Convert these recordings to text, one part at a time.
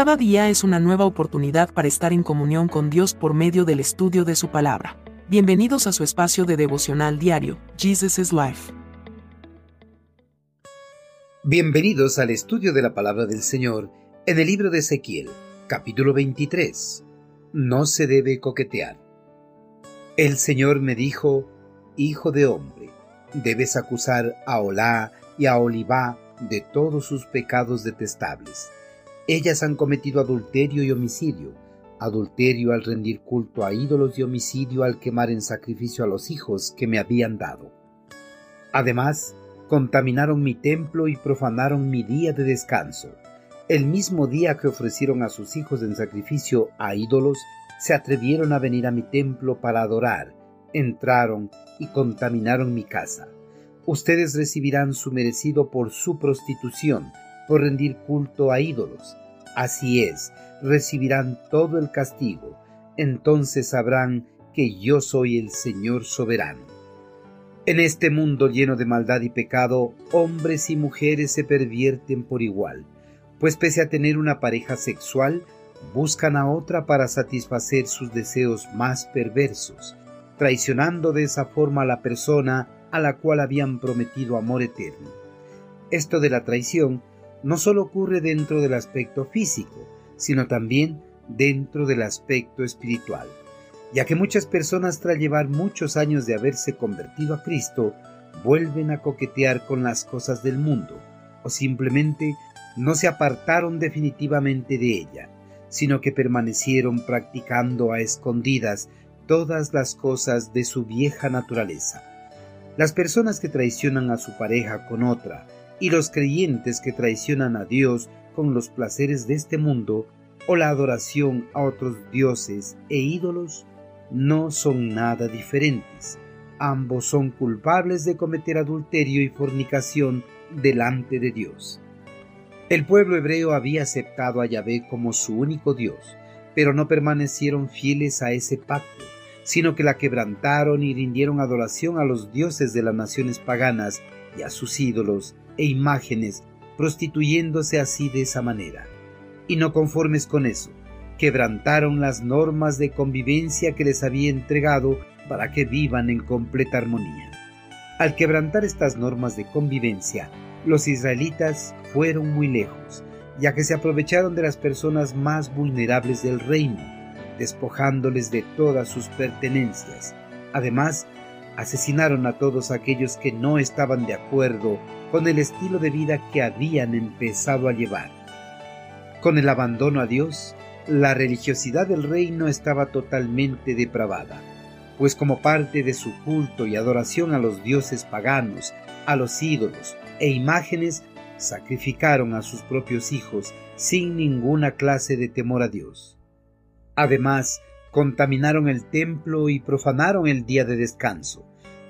Cada día es una nueva oportunidad para estar en comunión con Dios por medio del estudio de su palabra. Bienvenidos a su espacio de devocional diario, Jesus is Life. Bienvenidos al estudio de la palabra del Señor en el libro de Ezequiel, capítulo 23. No se debe coquetear. El Señor me dijo, Hijo de hombre, debes acusar a Olá y a Olivá de todos sus pecados detestables. Ellas han cometido adulterio y homicidio, adulterio al rendir culto a ídolos y homicidio al quemar en sacrificio a los hijos que me habían dado. Además, contaminaron mi templo y profanaron mi día de descanso. El mismo día que ofrecieron a sus hijos en sacrificio a ídolos, se atrevieron a venir a mi templo para adorar, entraron y contaminaron mi casa. Ustedes recibirán su merecido por su prostitución, por rendir culto a ídolos. Así es, recibirán todo el castigo. Entonces sabrán que yo soy el Señor soberano. En este mundo lleno de maldad y pecado, hombres y mujeres se pervierten por igual, pues pese a tener una pareja sexual, buscan a otra para satisfacer sus deseos más perversos, traicionando de esa forma a la persona a la cual habían prometido amor eterno. Esto de la traición no solo ocurre dentro del aspecto físico, sino también dentro del aspecto espiritual ya que muchas personas tras llevar muchos años de haberse convertido a Cristo, vuelven a coquetear con las cosas del mundo, o simplemente no se apartaron definitivamente de ella, sino que permanecieron practicando a escondidas todas las cosas de su vieja naturaleza. Las personas que traicionan a su pareja con otra y los creyentes que traicionan a Dios con los placeres de este mundo o la adoración a otros dioses e ídolos no son nada diferentes. Ambos son culpables de cometer adulterio y fornicación delante de Dios. El pueblo hebreo había aceptado a Yahvé como su único Dios, pero no permanecieron fieles a ese pacto, sino que la quebrantaron y rindieron adoración a los dioses de las naciones paganas y a sus ídolos e imágenes, prostituyéndose así de esa manera. Y no conformes con eso, quebrantaron las normas de convivencia que les había entregado para que vivan en completa armonía. Al quebrantar estas normas de convivencia, los israelitas fueron muy lejos, ya que se aprovecharon de las personas más vulnerables del reino, despojándoles de todas sus pertenencias. Además, asesinaron a todos aquellos que no estaban de acuerdo con el estilo de vida que habían empezado a llevar. Con el abandono a Dios, la religiosidad del reino estaba totalmente depravada, pues como parte de su culto y adoración a los dioses paganos, a los ídolos e imágenes, sacrificaron a sus propios hijos sin ninguna clase de temor a Dios. Además, contaminaron el templo y profanaron el día de descanso,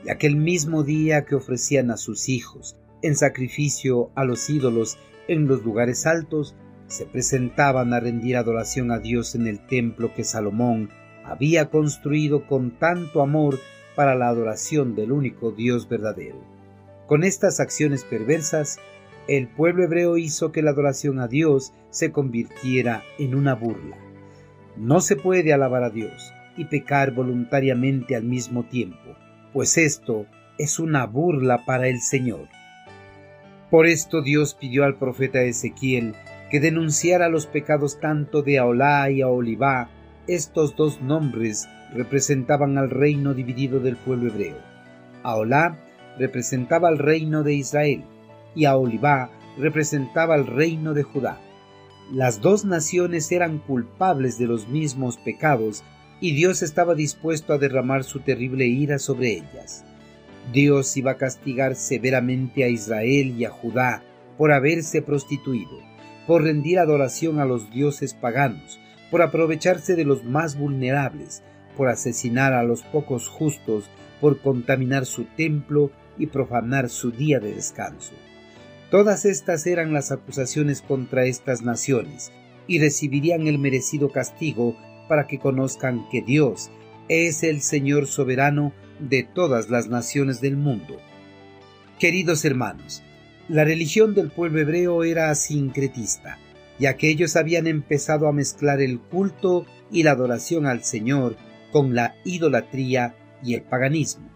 y aquel mismo día que ofrecían a sus hijos en sacrificio a los ídolos en los lugares altos, se presentaban a rendir adoración a Dios en el templo que Salomón había construido con tanto amor para la adoración del único Dios verdadero. Con estas acciones perversas, el pueblo hebreo hizo que la adoración a Dios se convirtiera en una burla. No se puede alabar a Dios y pecar voluntariamente al mismo tiempo, pues esto es una burla para el Señor. Por esto Dios pidió al profeta Ezequiel que denunciara los pecados tanto de Aolá y Aolibá. Estos dos nombres representaban al reino dividido del pueblo hebreo. Aolá representaba al reino de Israel y Aolibá representaba al reino de Judá. Las dos naciones eran culpables de los mismos pecados y Dios estaba dispuesto a derramar su terrible ira sobre ellas. Dios iba a castigar severamente a Israel y a Judá por haberse prostituido por rendir adoración a los dioses paganos, por aprovecharse de los más vulnerables, por asesinar a los pocos justos, por contaminar su templo y profanar su día de descanso. Todas estas eran las acusaciones contra estas naciones, y recibirían el merecido castigo para que conozcan que Dios es el Señor soberano de todas las naciones del mundo. Queridos hermanos, la religión del pueblo hebreo era sincretista, ya que ellos habían empezado a mezclar el culto y la adoración al Señor con la idolatría y el paganismo.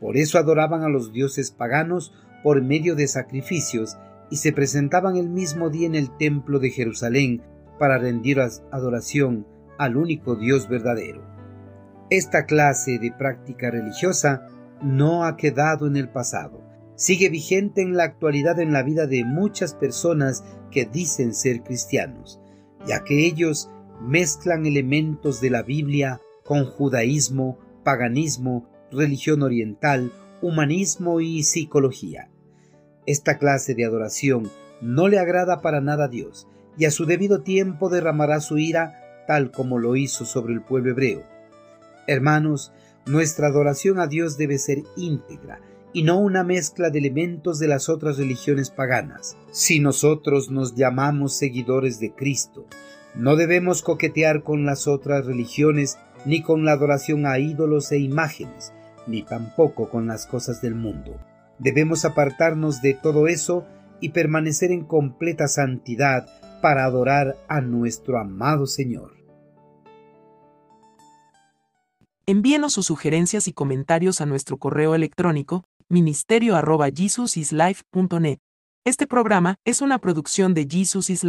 Por eso adoraban a los dioses paganos por medio de sacrificios y se presentaban el mismo día en el templo de Jerusalén para rendir adoración al único Dios verdadero. Esta clase de práctica religiosa no ha quedado en el pasado, sigue vigente en la actualidad en la vida de muchas personas que dicen ser cristianos, ya que ellos mezclan elementos de la Biblia con judaísmo, paganismo, religión oriental, humanismo y psicología. Esta clase de adoración no le agrada para nada a Dios, y a su debido tiempo derramará su ira tal como lo hizo sobre el pueblo hebreo. Hermanos, nuestra adoración a Dios debe ser íntegra y no una mezcla de elementos de las otras religiones paganas. Si nosotros nos llamamos seguidores de Cristo, no debemos coquetear con las otras religiones ni con la adoración a ídolos e imágenes, ni tampoco con las cosas del mundo. Debemos apartarnos de todo eso y permanecer en completa santidad para adorar a nuestro amado Señor. Envíenos sus sugerencias y comentarios a nuestro correo electrónico ministerio arroba Este programa es una producción de Jesus is